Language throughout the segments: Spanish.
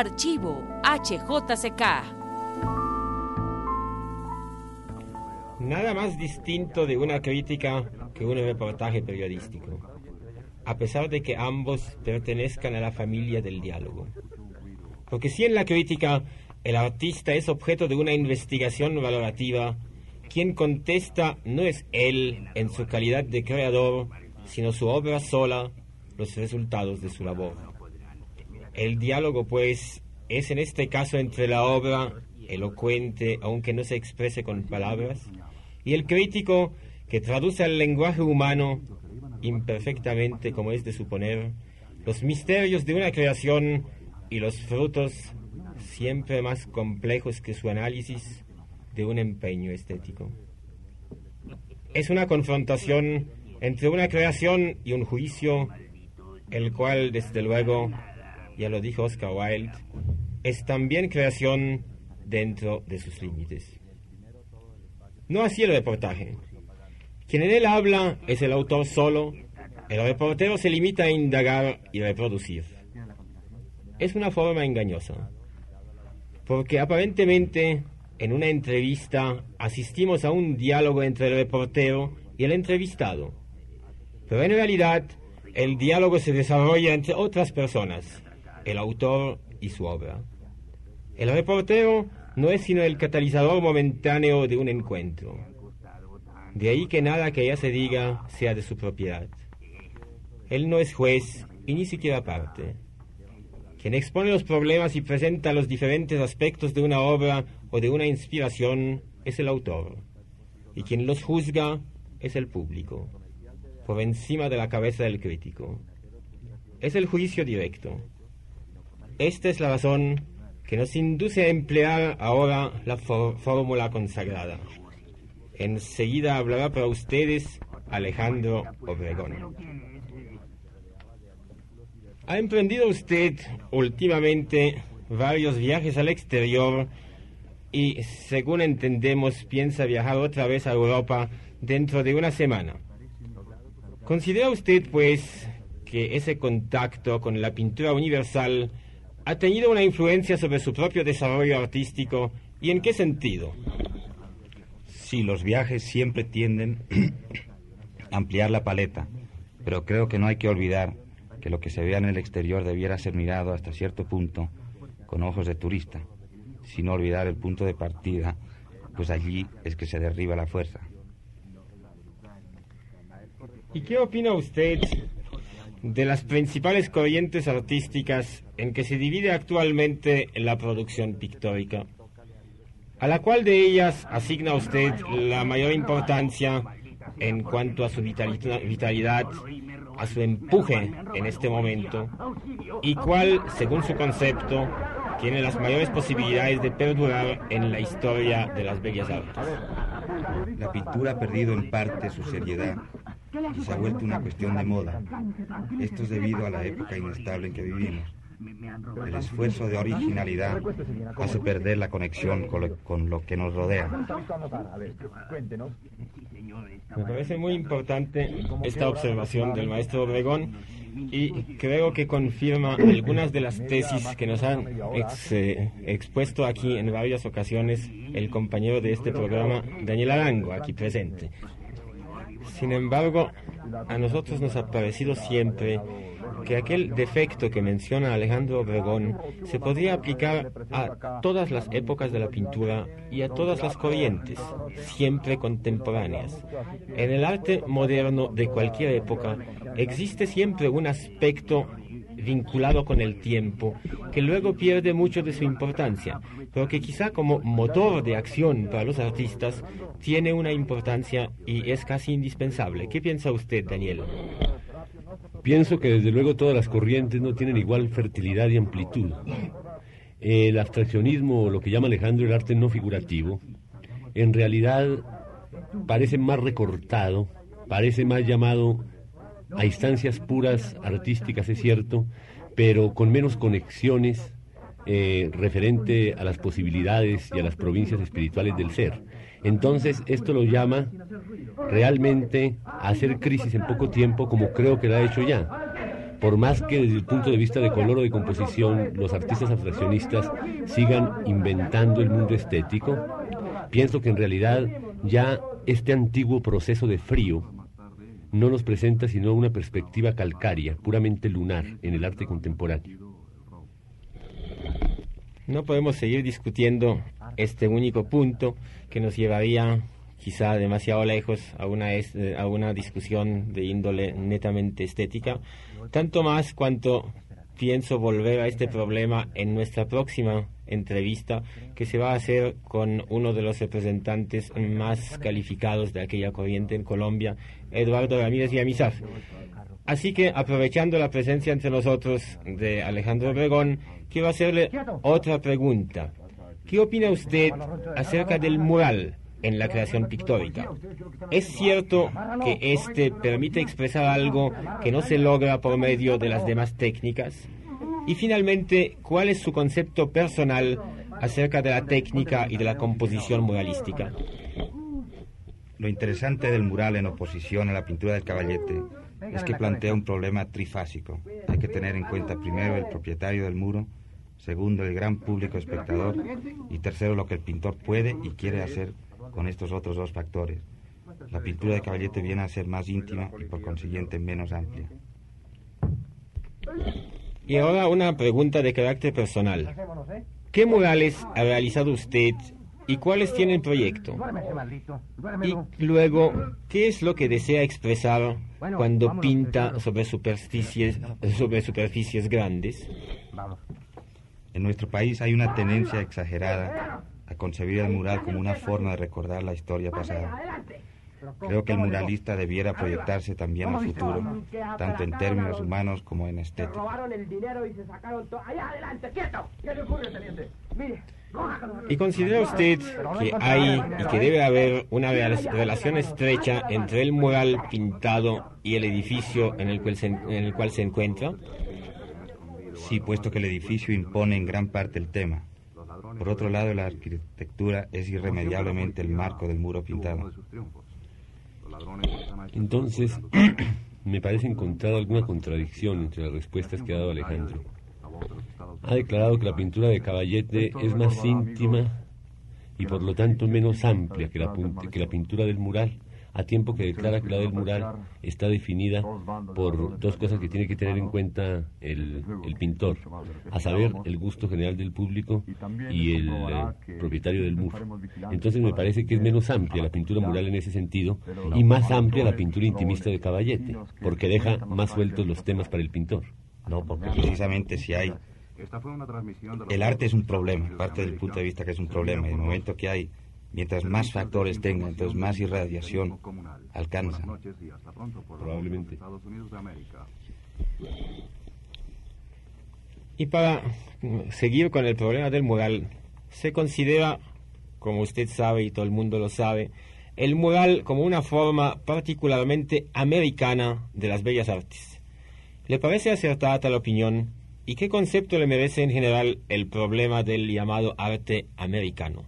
Archivo HJCK. Nada más distinto de una crítica que un reportaje periodístico, a pesar de que ambos pertenezcan a la familia del diálogo. Porque si en la crítica el artista es objeto de una investigación valorativa, quien contesta no es él en su calidad de creador, sino su obra sola, los resultados de su labor. El diálogo, pues, es en este caso entre la obra, elocuente, aunque no se exprese con palabras, y el crítico que traduce al lenguaje humano, imperfectamente como es de suponer, los misterios de una creación y los frutos siempre más complejos que su análisis de un empeño estético. Es una confrontación entre una creación y un juicio, el cual, desde luego, ya lo dijo Oscar Wilde, es también creación dentro de sus límites. No así el reportaje. Quien en él habla es el autor solo, el reportero se limita a indagar y reproducir. Es una forma engañosa, porque aparentemente en una entrevista asistimos a un diálogo entre el reportero y el entrevistado, pero en realidad el diálogo se desarrolla entre otras personas, el autor y su obra. El reportero no es sino el catalizador momentáneo de un encuentro. De ahí que nada que ella se diga sea de su propiedad. Él no es juez y ni siquiera parte. Quien expone los problemas y presenta los diferentes aspectos de una obra o de una inspiración es el autor. Y quien los juzga es el público, por encima de la cabeza del crítico. Es el juicio directo. Esta es la razón que nos induce a emplear ahora la fórmula consagrada. Enseguida hablará para ustedes Alejandro Obregón. ¿Ha emprendido usted últimamente varios viajes al exterior y, según entendemos, piensa viajar otra vez a Europa dentro de una semana? ¿Considera usted, pues, que ese contacto con la pintura universal ha tenido una influencia sobre su propio desarrollo artístico y en qué sentido? Sí, los viajes siempre tienden a ampliar la paleta, pero creo que no hay que olvidar que lo que se vea en el exterior debiera ser mirado hasta cierto punto con ojos de turista, sin olvidar el punto de partida, pues allí es que se derriba la fuerza. ¿Y qué opina usted de las principales corrientes artísticas en que se divide actualmente la producción pictórica? ¿A la cual de ellas asigna usted la mayor importancia en cuanto a su vitalidad, a su empuje en este momento? ¿Y cuál, según su concepto, tiene las mayores posibilidades de perdurar en la historia de las bellas artes? La pintura ha perdido en parte su seriedad se ha vuelto una cuestión de moda. Esto es debido a la época inestable en que vivimos. El esfuerzo de originalidad hace perder la conexión con lo, que nos rodea. Me parece muy importante esta observación del maestro Obregón y creo que confirma algunas de las tesis que nos han eh, expuesto aquí en varias ocasiones el compañero de este programa, Daniel Arango, aquí presente. Sin embargo, a nosotros nos ha parecido siempre que aquel defecto que menciona Alejandro Obregón se podría aplicar a todas las épocas de la pintura y a todas las corrientes, siempre contemporáneas. En el arte moderno de cualquier época existe siempre un aspecto vinculado con el tiempo, que luego pierde mucho de su importancia, pero que quizá como motor de acción para los artistas tiene una importancia y es casi indispensable. ¿Qué piensa usted, Daniel? Pienso que desde luego todas las corrientes no tienen igual fertilidad y amplitud. El abstraccionismo, o lo que llama Alejandro el arte no figurativo, en realidad parece más recortado, parece más llamado a instancias puras artísticas, es cierto, pero con menos conexiones eh, referente a las posibilidades y a las provincias espirituales del ser. Entonces, esto lo llama realmente a hacer crisis en poco tiempo, como creo que lo ha hecho ya. por más que desde el punto de vista de color o de composición los artistas abstraccionistas sigan inventando el mundo estético, pienso que en realidad ya este antiguo proceso de frío no nos presenta sino una perspectiva calcárea, puramente lunar en el arte contemporáneo. No podemos seguir discutiendo este único punto que nos llevaría quizá demasiado lejos a una, eh, a una discusión de índole netamente estética, tanto más cuanto pienso volver a este problema en nuestra próxima entrevista que se va a hacer con uno de los representantes más calificados de aquella corriente en Colombia, Eduardo Ramírez Yamizaf. Así que aprovechando la presencia entre nosotros de Alejandro Obregón, quiero hacerle otra pregunta. ¿Qué opina usted acerca del mural en la creación pictórica? ¿Es cierto que éste permite expresar algo que no se logra por medio de las demás técnicas? Y finalmente, ¿cuál es su concepto personal acerca de la técnica y de la composición muralística? Lo interesante del mural en oposición a la pintura del caballete es que plantea un problema trifásico. Hay que tener en cuenta primero el propietario del muro, segundo el gran público espectador y tercero lo que el pintor puede y quiere hacer con estos otros dos factores. La pintura de caballete viene a ser más íntima y por consiguiente menos amplia. Y ahora una pregunta de carácter personal. ¿Qué murales ha realizado usted y cuáles tiene el proyecto? Y luego, ¿qué es lo que desea expresar cuando pinta sobre superficies, sobre superficies grandes? En nuestro país hay una tendencia exagerada a concebir el mural como una forma de recordar la historia pasada. Creo que el muralista debiera proyectarse también al futuro, tanto en términos humanos como en estética. ¿Y considera usted que hay y que debe haber una relación estrecha entre el mural pintado y el edificio en el cual se, en el cual se encuentra? Sí, puesto que el edificio impone en gran parte el tema. Por otro lado, la arquitectura es irremediablemente el marco del muro pintado. Entonces, me parece encontrar alguna contradicción entre las respuestas que ha dado Alejandro. Ha declarado que la pintura de Caballete es más íntima y por lo tanto menos amplia que la, que la pintura del mural a tiempo que declara que la del mural está definida por dos cosas que tiene que tener en cuenta el, pintor, a saber, el gusto general del público y el eh, propietario del muro. Entonces me parece que es menos amplia la pintura mural en ese sentido y más amplia la pintura intimista de Caballete, porque deja más sueltos los temas para el pintor. No, porque precisamente si hay el arte es un problema, parte del punto de vista que es un problema. En el momento que hay Mientras más factores tenga, entonces más irradiación alcanza. Probablemente. Y para seguir con el problema del mural, se considera, como usted sabe y todo el mundo lo sabe, el mural como una forma particularmente americana de las bellas artes. ¿Le parece acertada tal opinión? ¿Y qué concepto le merece en general el problema del llamado arte americano?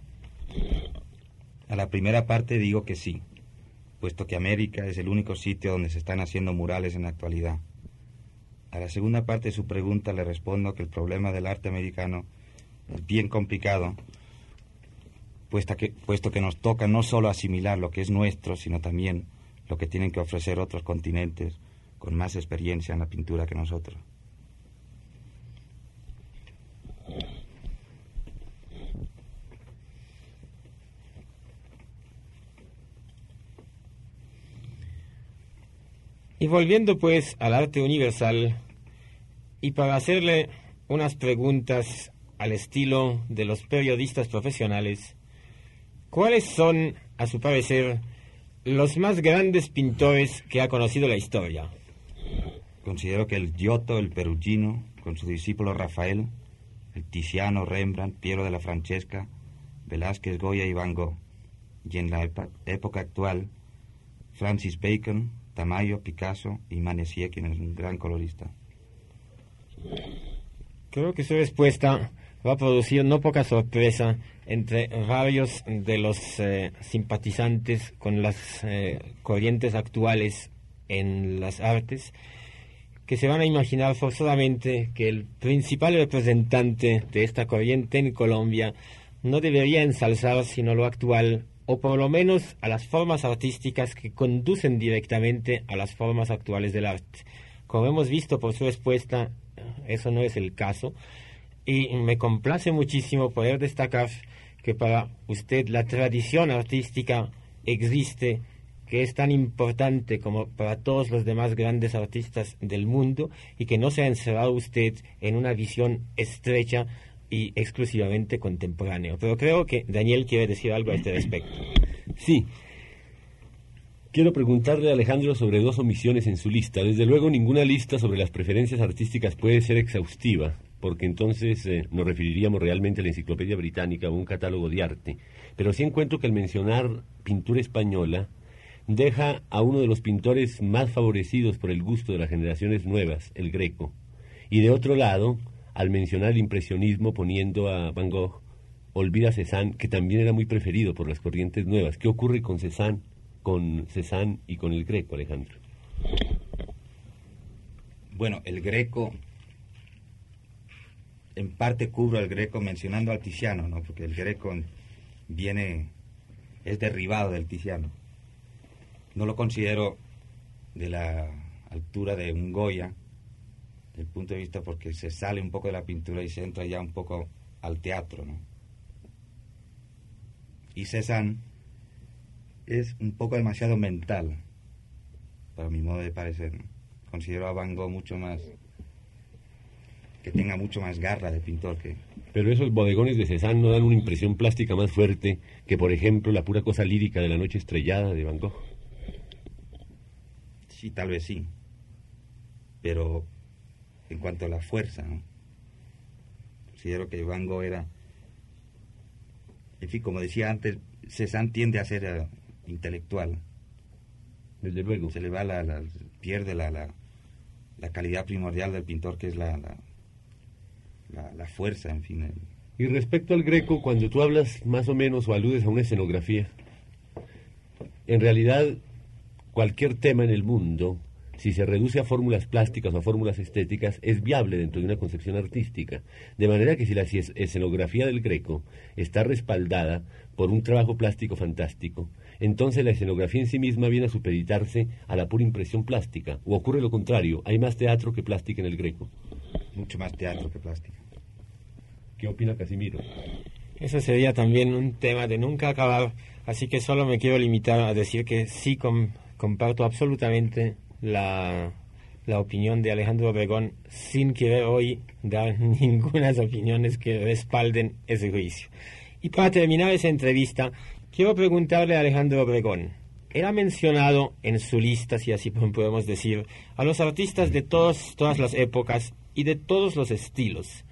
A la primera parte digo que sí, puesto que América es el único sitio donde se están haciendo murales en la actualidad. A la segunda parte de su pregunta le respondo que el problema del arte americano es bien complicado, puesto que, puesto que nos toca no solo asimilar lo que es nuestro, sino también lo que tienen que ofrecer otros continentes con más experiencia en la pintura que nosotros. Y volviendo pues al arte universal, y para hacerle unas preguntas al estilo de los periodistas profesionales, ¿cuáles son, a su parecer, los más grandes pintores que ha conocido la historia? Considero que el Giotto, el Perugino, con su discípulo Rafael, el Tiziano, Rembrandt, Piero de la Francesca, Velázquez, Goya y Van Gogh, y en la época actual, Francis Bacon, Tamayo, Picasso y Manessier, quien es un gran colorista. Creo que su respuesta va a producir no poca sorpresa entre varios de los eh, simpatizantes con las eh, corrientes actuales en las artes, que se van a imaginar forzadamente que el principal representante de esta corriente en Colombia no debería ensalzar sino lo actual, o por lo menos a las formas artísticas que conducen directamente a las formas actuales del arte. Como hemos visto por su respuesta, eso no es el caso, y me complace muchísimo poder destacar que para usted la tradición artística existe, que es tan importante como para todos los demás grandes artistas del mundo y que no se ha encerrado usted en una visión estrecha y exclusivamente contemporáneo. Pero creo que Daniel quiere decir algo a este respecto. Sí. Quiero preguntarle a Alejandro sobre dos omisiones en su lista. Desde luego, ninguna lista sobre las preferencias artísticas puede ser exhaustiva, porque entonces eh, nos referiríamos realmente a la Enciclopedia Británica o un catálogo de arte. Pero sí encuentro que al mencionar pintura española, deja a uno de los pintores más favorecidos por el gusto de las generaciones nuevas, el Greco. Y de otro lado, al mencionar el impresionismo poniendo a Van Gogh, olvida Cézanne, que también era muy preferido por las corrientes nuevas. ¿Qué ocurre con Cézanne, con Cézanne y con el Greco, Alejandro? Bueno, el Greco, en parte cubro al Greco mencionando al Tiziano, ¿no? Porque el Greco viene, es derribado del Tiziano. No lo considero de la altura de un Goya, del punto de vista porque se sale un poco de la pintura y se entra ya un poco al teatro, ¿no? Y Cézanne es un poco demasiado mental, para mi modo de parecer. Considero a Van Gogh mucho más, que tenga mucho más garra de pintor que... Pero esos bodegones de Cézanne no dan una impresión plástica más fuerte que, por ejemplo, la pura cosa lírica de la noche estrellada de Van Gogh. Sí, tal vez sí. Pero en cuanto a la fuerza. Considero que Van Gogh era, en fin, como decía antes, Cézanne tiende a ser eh, intelectual. Desde luego. Se le va la, pierde la, la, calidad primordial del pintor, que es la, la, fuerza, en fin. Y respecto al greco, cuando tú hablas más o menos o aludes a una escenografía, en realidad cualquier tema en el mundo si se reduce a fórmulas plásticas o a fórmulas estéticas, es viable dentro de una concepción artística. De manera que si la escenografía del Greco está respaldada por un trabajo plástico fantástico, entonces la escenografía en sí misma viene a supeditarse a la pura impresión plástica. O ocurre lo contrario, hay más teatro que plástica en el Greco. Mucho más teatro que plástica. ¿Qué opina Casimiro? Eso sería también un tema de nunca acabar, así que solo me quiero limitar a decir que sí comparto absolutamente la, la opinión de Alejandro Obregón sin querer hoy dar ninguna opiniones que respalden ese juicio. Y para terminar esa entrevista, quiero preguntarle a Alejandro Obregón. Él ha mencionado en su lista, si así podemos decir, a los artistas de todas las épocas y de todos los estilos.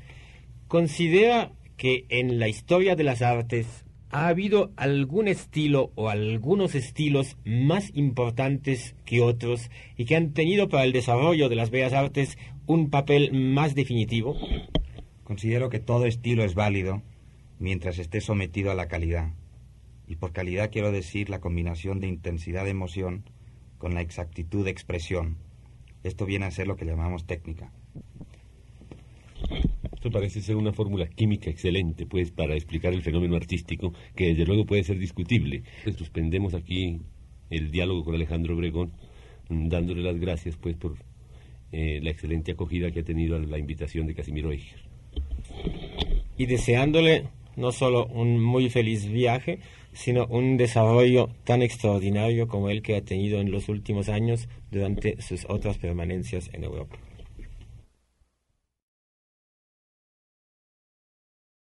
¿Considera que en la historia de las artes ¿Ha habido algún estilo o algunos estilos más importantes que otros y que han tenido para el desarrollo de las bellas artes un papel más definitivo? Considero que todo estilo es válido mientras esté sometido a la calidad. Y por calidad quiero decir la combinación de intensidad de emoción con la exactitud de expresión. Esto viene a ser lo que llamamos técnica. Esto parece ser una fórmula química excelente, pues, para explicar el fenómeno artístico, que desde luego puede ser discutible. Pues, suspendemos aquí el diálogo con Alejandro Obregón, mm, dándole las gracias, pues, por eh, la excelente acogida que ha tenido a la invitación de Casimiro Eicher. Y deseándole no solo un muy feliz viaje, sino un desarrollo tan extraordinario como el que ha tenido en los últimos años durante sus otras permanencias en Europa.